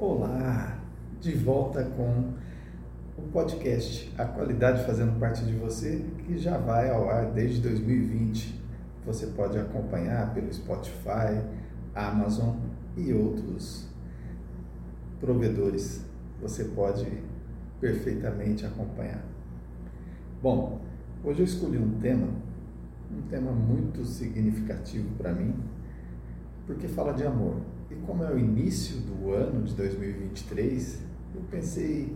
Olá, de volta com o podcast A Qualidade fazendo parte de você, que já vai ao ar desde 2020. Você pode acompanhar pelo Spotify, Amazon e outros provedores. Você pode perfeitamente acompanhar. Bom, hoje eu escolhi um tema, um tema muito significativo para mim, porque fala de amor. E como é o início do ano de 2023, eu pensei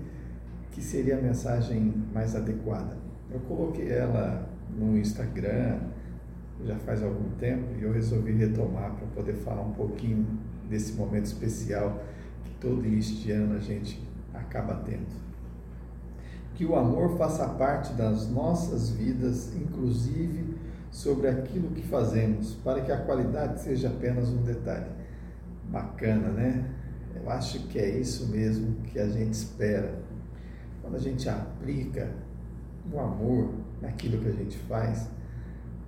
que seria a mensagem mais adequada. Eu coloquei ela no Instagram já faz algum tempo e eu resolvi retomar para poder falar um pouquinho desse momento especial que todo início de ano a gente acaba tendo. Que o amor faça parte das nossas vidas, inclusive sobre aquilo que fazemos, para que a qualidade seja apenas um detalhe. Bacana, né? Eu acho que é isso mesmo que a gente espera. Quando a gente aplica o amor naquilo que a gente faz,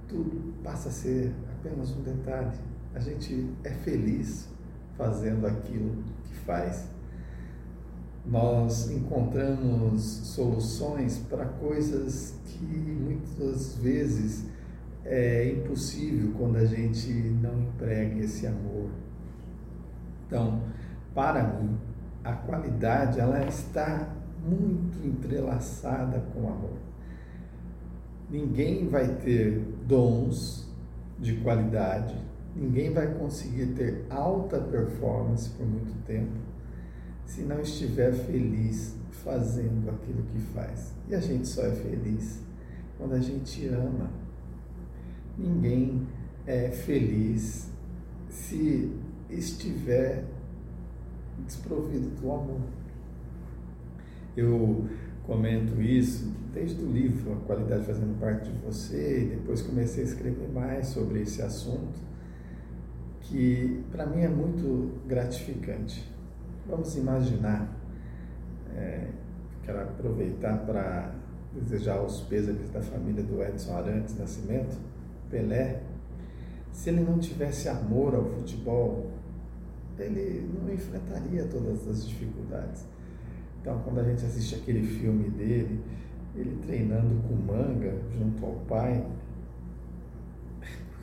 tudo passa a ser apenas um detalhe. A gente é feliz fazendo aquilo que faz. Nós encontramos soluções para coisas que muitas vezes é impossível quando a gente não emprega esse amor. Então, para mim, a qualidade ela está muito entrelaçada com o amor. Ninguém vai ter dons de qualidade, ninguém vai conseguir ter alta performance por muito tempo se não estiver feliz fazendo aquilo que faz. E a gente só é feliz quando a gente ama Ninguém é feliz se estiver desprovido do amor. Eu comento isso desde o livro A Qualidade Fazendo Parte de Você, e depois comecei a escrever mais sobre esse assunto, que para mim é muito gratificante. Vamos imaginar, é, quero aproveitar para desejar os pêsames da família do Edson Arantes Nascimento, Pelé, se ele não tivesse amor ao futebol, ele não enfrentaria todas as dificuldades. Então, quando a gente assiste aquele filme dele, ele treinando com manga junto ao pai,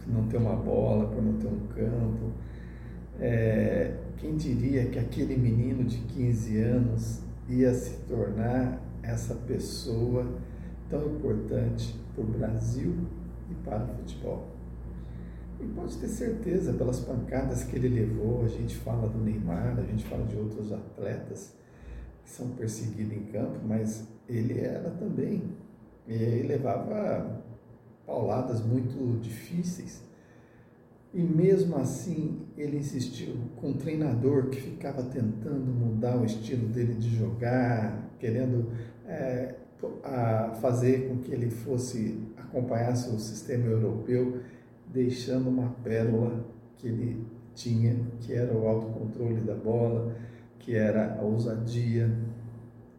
por não ter uma bola, por não ter um campo, é, quem diria que aquele menino de 15 anos ia se tornar essa pessoa tão importante para o Brasil e para o futebol. E pode ter certeza, pelas pancadas que ele levou, a gente fala do Neymar, a gente fala de outros atletas que são perseguidos em campo, mas ele era também. E ele levava pauladas muito difíceis. E mesmo assim, ele insistiu com um treinador que ficava tentando mudar o estilo dele de jogar, querendo é, fazer com que ele fosse acompanhasse o sistema europeu, deixando uma pérola que ele tinha, que era o autocontrole da bola, que era a ousadia,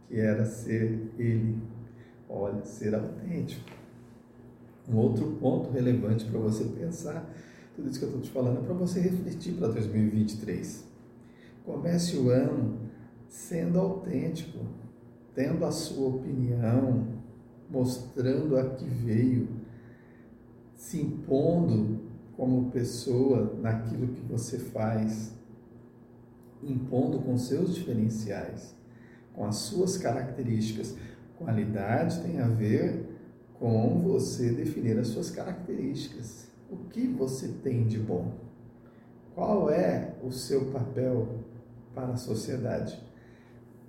que era ser ele, olha, ser autêntico. Um outro ponto relevante para você pensar, tudo isso que eu estou te falando é para você refletir para 2023. Comece o ano sendo autêntico, tendo a sua opinião, mostrando a que veio, se impondo como pessoa naquilo que você faz, impondo com seus diferenciais, com as suas características. Qualidade tem a ver com você definir as suas características. O que você tem de bom? Qual é o seu papel para a sociedade?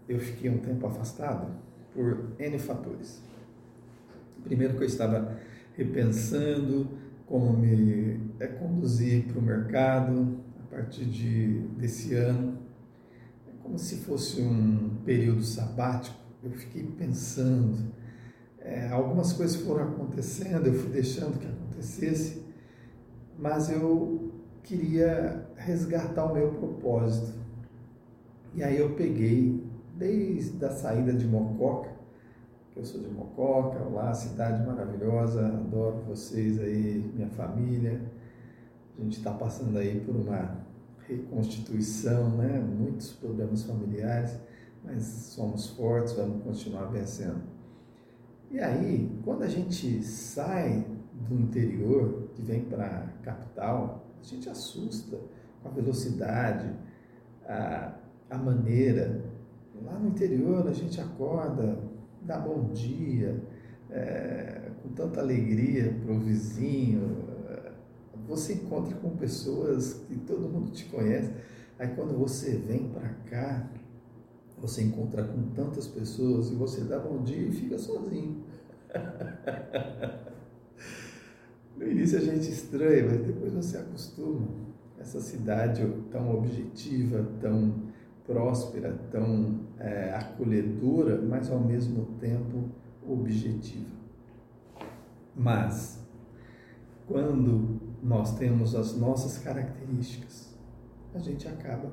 Eu fiquei um tempo afastado por N fatores. Primeiro que eu estava repensando como me é, conduzir para o mercado a partir de, desse ano. É como se fosse um período sabático. Eu fiquei pensando. É, algumas coisas foram acontecendo, eu fui deixando que acontecesse, mas eu queria resgatar o meu propósito. E aí eu peguei, desde a saída de Mococa, que eu sou de Mococa, lá, cidade maravilhosa, adoro vocês aí, minha família. A gente está passando aí por uma reconstituição, né? muitos problemas familiares, mas somos fortes, vamos continuar vencendo. E aí, quando a gente sai do interior, que vem para a capital, a gente assusta com a velocidade, a, a maneira. Lá no interior a gente acorda, dá bom dia, é, com tanta alegria para o vizinho, você encontra com pessoas que todo mundo te conhece. Aí quando você vem para cá, você encontra com tantas pessoas e você dá bom dia e fica sozinho. no início a gente estranha, mas depois você acostuma. Essa cidade tão objetiva, tão próspera, tão é, acolhedora, mas ao mesmo tempo objetiva. Mas, quando nós temos as nossas características, a gente acaba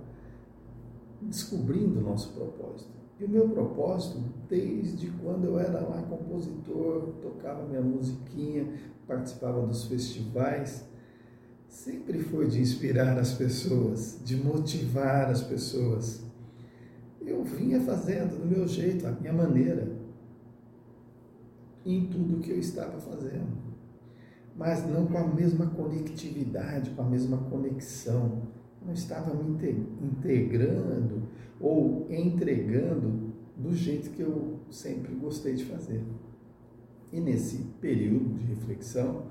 descobrindo o nosso propósito. E o meu propósito, desde quando eu era lá compositor, tocava minha musiquinha, participava dos festivais, sempre foi de inspirar as pessoas, de motivar as pessoas. Eu vinha fazendo do meu jeito, a minha maneira, em tudo que eu estava fazendo mas não com a mesma conectividade, com a mesma conexão. Não estava me integrando ou entregando do jeito que eu sempre gostei de fazer. E nesse período de reflexão,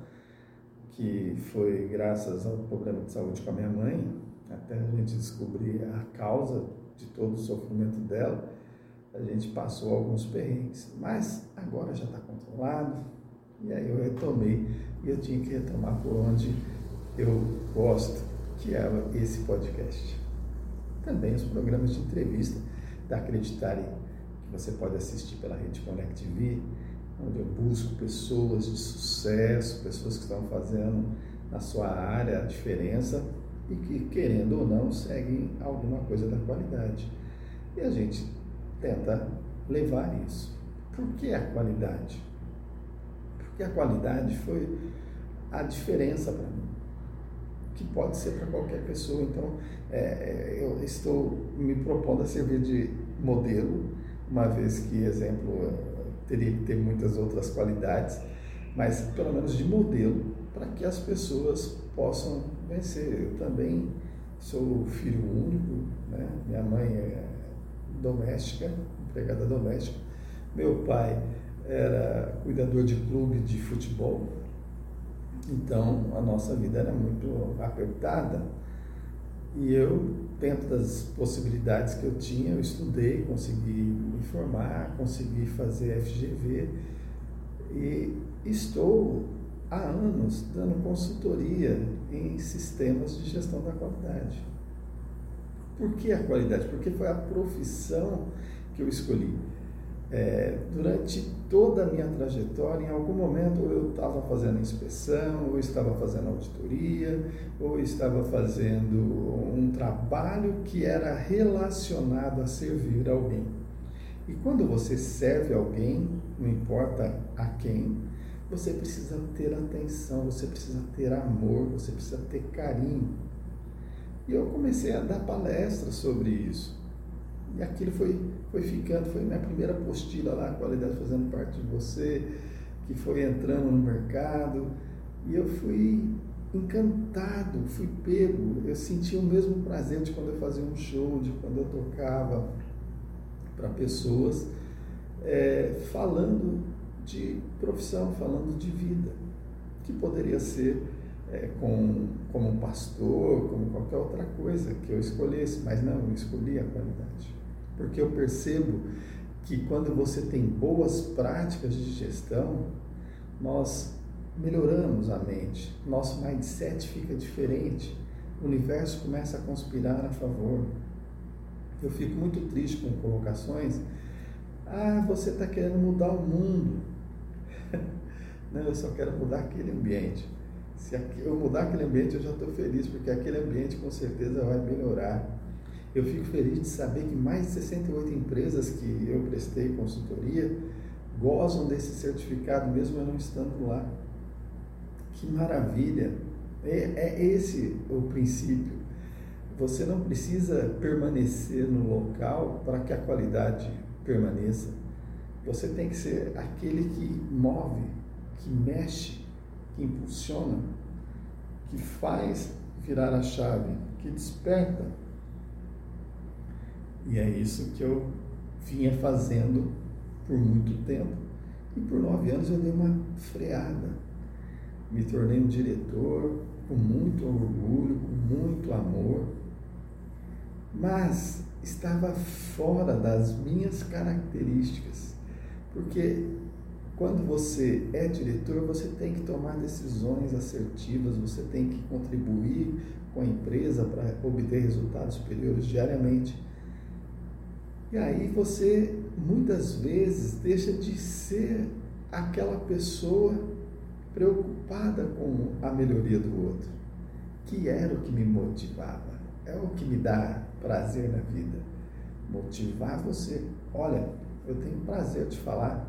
que foi graças ao problema de saúde com a minha mãe, até a gente descobrir a causa de todo o sofrimento dela, a gente passou alguns perrengues, mas agora já está controlado, e aí eu retomei e eu tinha que retomar por onde eu gosto, que é esse podcast. Também os programas de entrevista da Acreditarem, que você pode assistir pela rede Connect TV, onde eu busco pessoas de sucesso, pessoas que estão fazendo na sua área a diferença e que, querendo ou não, seguem alguma coisa da qualidade. E a gente tenta levar isso. Por que a qualidade? E a qualidade foi a diferença para mim, que pode ser para qualquer pessoa. Então, é, é, eu estou me propondo a servir de modelo, uma vez que, exemplo, teria que ter muitas outras qualidades, mas pelo menos de modelo, para que as pessoas possam vencer. Eu também sou filho único, né? minha mãe é doméstica, empregada doméstica, meu pai era cuidador de clube de futebol, então a nossa vida era muito apertada. E eu, dentro das possibilidades que eu tinha, eu estudei, consegui me formar, consegui fazer FGV e estou há anos dando consultoria em sistemas de gestão da qualidade. Por que a qualidade? Porque foi a profissão que eu escolhi. É, durante toda a minha trajetória, em algum momento eu estava fazendo inspeção, ou estava fazendo auditoria, ou estava fazendo um trabalho que era relacionado a servir alguém. E quando você serve alguém, não importa a quem, você precisa ter atenção, você precisa ter amor, você precisa ter carinho. E eu comecei a dar palestras sobre isso. E aquilo foi, foi ficando, foi minha primeira apostila lá, a qualidade fazendo parte de você, que foi entrando no mercado. E eu fui encantado, fui pego. Eu senti o mesmo prazer de quando eu fazia um show, de quando eu tocava para pessoas, é, falando de profissão, falando de vida, que poderia ser é, com, como um pastor, como qualquer outra coisa que eu escolhesse, mas não, eu escolhi a qualidade porque eu percebo que quando você tem boas práticas de gestão, nós melhoramos a mente, nosso mindset fica diferente, o universo começa a conspirar a favor. Eu fico muito triste com colocações. Ah, você está querendo mudar o mundo. Não, eu só quero mudar aquele ambiente. Se eu mudar aquele ambiente, eu já estou feliz, porque aquele ambiente com certeza vai melhorar. Eu fico feliz de saber que mais de 68 empresas que eu prestei consultoria gozam desse certificado, mesmo eu não estando lá. Que maravilha! É, é esse o princípio. você não precisa permanecer no local para que a qualidade permaneça. Você tem que ser aquele que move, que mexe, que impulsiona, que faz virar a chave, que desperta. E é isso que eu vinha fazendo por muito tempo. E por nove anos eu dei uma freada. Me tornei um diretor com muito orgulho, com muito amor, mas estava fora das minhas características. Porque quando você é diretor, você tem que tomar decisões assertivas, você tem que contribuir com a empresa para obter resultados superiores diariamente. E aí você muitas vezes deixa de ser aquela pessoa preocupada com a melhoria do outro, que era o que me motivava, é o que me dá prazer na vida. Motivar você. Olha, eu tenho prazer de falar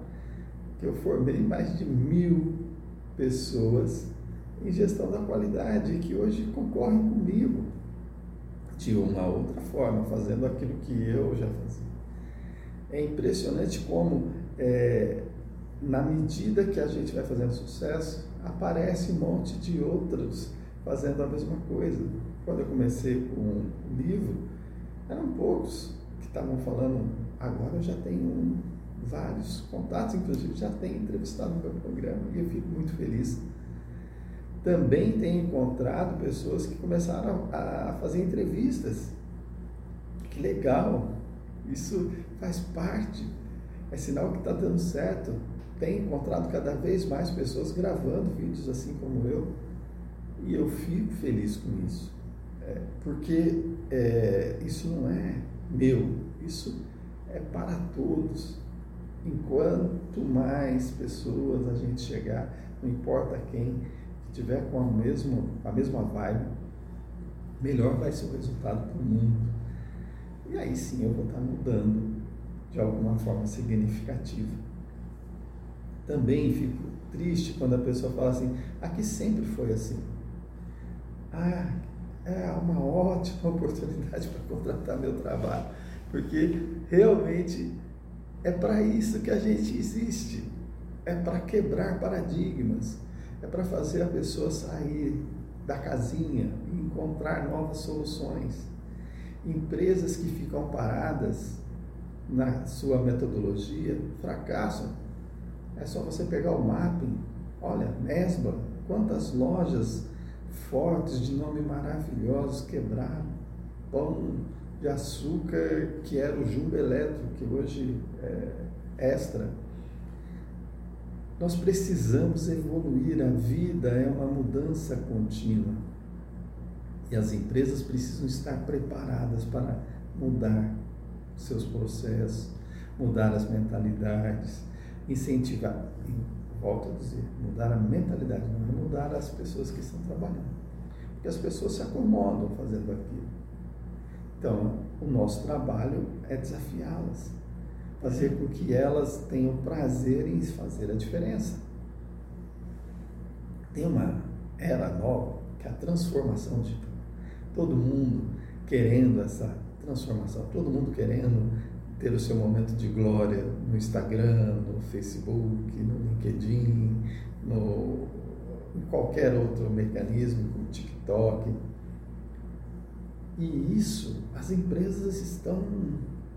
que eu formei mais de mil pessoas em gestão da qualidade que hoje concorrem comigo de uma outra forma, fazendo aquilo que eu já fazia. É impressionante como, é, na medida que a gente vai fazendo sucesso, aparece um monte de outros fazendo a mesma coisa. Quando eu comecei com um livro, eram poucos que estavam falando, agora eu já tenho vários contatos, inclusive já tenho entrevistado no meu programa e eu fico muito feliz. Também tenho encontrado pessoas que começaram a fazer entrevistas. Que legal! Isso faz parte, é sinal que está dando certo. Tenho encontrado cada vez mais pessoas gravando vídeos assim como eu e eu fico feliz com isso, é, porque é, isso não é meu, isso é para todos. Enquanto mais pessoas a gente chegar, não importa quem, que tiver com a mesma, a mesma vibe, melhor vai ser o resultado para o mundo. E aí sim eu vou estar mudando de alguma forma significativa. Também fico triste quando a pessoa fala assim, aqui sempre foi assim. Ah, é uma ótima oportunidade para contratar meu trabalho, porque realmente é para isso que a gente existe. É para quebrar paradigmas, é para fazer a pessoa sair da casinha e encontrar novas soluções. Empresas que ficam paradas na sua metodologia fracassam. É só você pegar o mapping. Olha, Nesba, quantas lojas fortes de nome maravilhosos quebraram. Pão de açúcar, que era o Jumbo Eletro, que hoje é extra. Nós precisamos evoluir, a vida é uma mudança contínua. E as empresas precisam estar preparadas para mudar seus processos, mudar as mentalidades, incentivar, volto a dizer, mudar a mentalidade, não é mudar as pessoas que estão trabalhando. Porque as pessoas se acomodam fazendo aquilo. Então, o nosso trabalho é desafiá-las, fazer com que elas tenham prazer em fazer a diferença. Tem uma era nova, que é a transformação digital. Todo mundo querendo essa transformação, todo mundo querendo ter o seu momento de glória no Instagram, no Facebook, no LinkedIn, no, em qualquer outro mecanismo, como TikTok. E isso, as empresas estão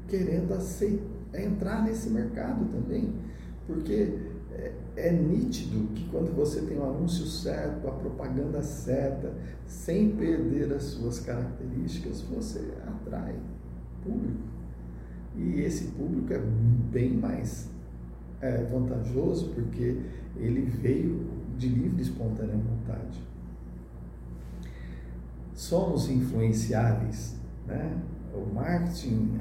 querendo aceitar, entrar nesse mercado também, porque é, é nítido que quando você tem o anúncio certo, a propaganda certa, sem perder as suas características, você atrai público. E esse público é bem mais é, vantajoso porque ele veio de livre e espontânea vontade. Somos influenciáveis, né? O marketing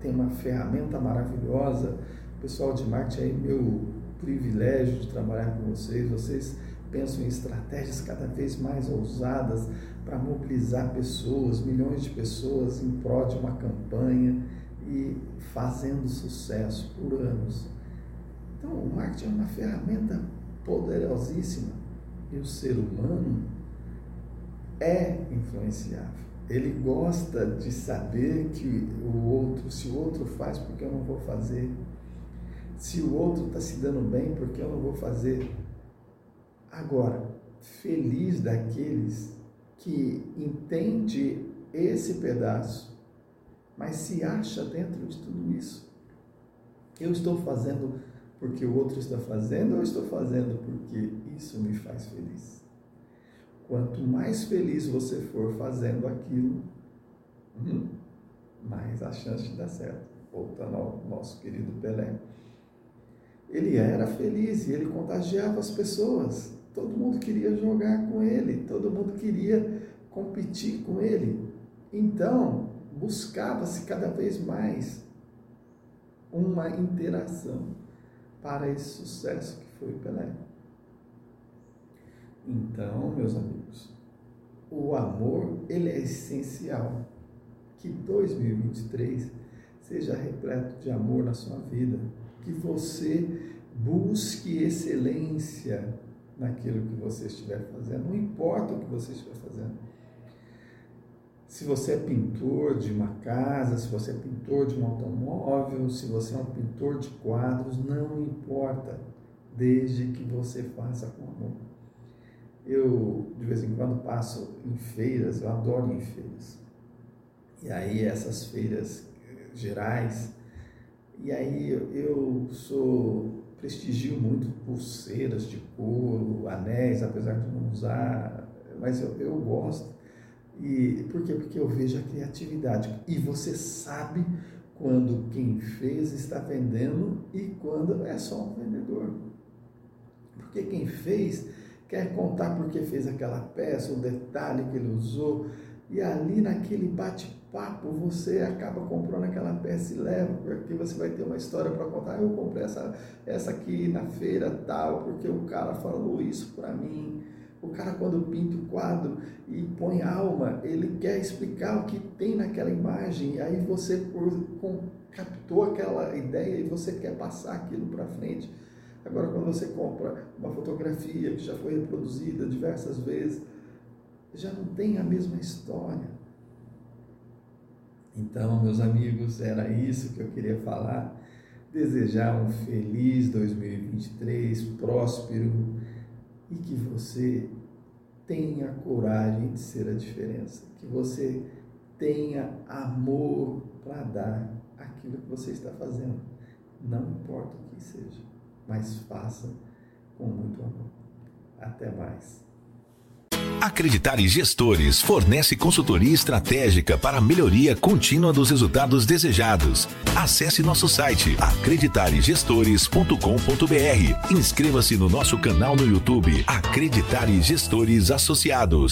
tem uma ferramenta maravilhosa. Pessoal de marketing aí, meu privilégio de trabalhar com vocês. Vocês pensam em estratégias cada vez mais ousadas para mobilizar pessoas, milhões de pessoas em prol de uma campanha e fazendo sucesso por anos. Então, o marketing é uma ferramenta poderosíssima e o ser humano é influenciável. Ele gosta de saber que o outro, se o outro faz, porque eu não vou fazer? Se o outro está se dando bem, porque eu não vou fazer? Agora, feliz daqueles que entende esse pedaço, mas se acha dentro de tudo isso. Eu estou fazendo porque o outro está fazendo ou eu estou fazendo porque isso me faz feliz? Quanto mais feliz você for fazendo aquilo, hum, mais a chance de dar certo. Voltando ao nosso querido Pelé. Ele era feliz e ele contagiava as pessoas. Todo mundo queria jogar com ele, todo mundo queria competir com ele. Então, buscava-se cada vez mais uma interação para esse sucesso que foi o Pelé. Então, meus amigos, o amor ele é essencial. Que 2023 seja repleto de amor na sua vida, que você busque excelência naquilo que você estiver fazendo, não importa o que você estiver fazendo. Se você é pintor de uma casa, se você é pintor de um automóvel, se você é um pintor de quadros, não importa, desde que você faça com amor. Eu, de vez em quando, passo em feiras, eu adoro ir em feiras. E aí, essas feiras gerais, e aí eu sou prestigio muito pulseiras de couro, anéis, apesar de não usar, mas eu, eu gosto. E por quê? Porque eu vejo a criatividade. E você sabe quando quem fez está vendendo e quando é só um vendedor. Porque quem fez quer contar porque fez aquela peça, o detalhe que ele usou, e ali naquele bate-papo você acaba comprando aquela peça e leva, porque você vai ter uma história para contar. Eu comprei essa, essa aqui na feira tal, porque o cara falou isso para mim. O cara, quando pinta o quadro e põe alma, ele quer explicar o que tem naquela imagem, e aí você por, com, captou aquela ideia e você quer passar aquilo para frente. Agora, quando você compra uma fotografia que já foi reproduzida diversas vezes, já não tem a mesma história. Então, meus amigos, era isso que eu queria falar. Desejar um feliz 2023, próspero e que você tenha coragem de ser a diferença, que você tenha amor para dar aquilo que você está fazendo, não importa o que seja mas faça com muito amor. Até mais. Acreditar em Gestores fornece consultoria estratégica para a melhoria contínua dos resultados desejados. Acesse nosso site acreditaregestores.com.br. Inscreva-se no nosso canal no YouTube Acreditar em Gestores Associados.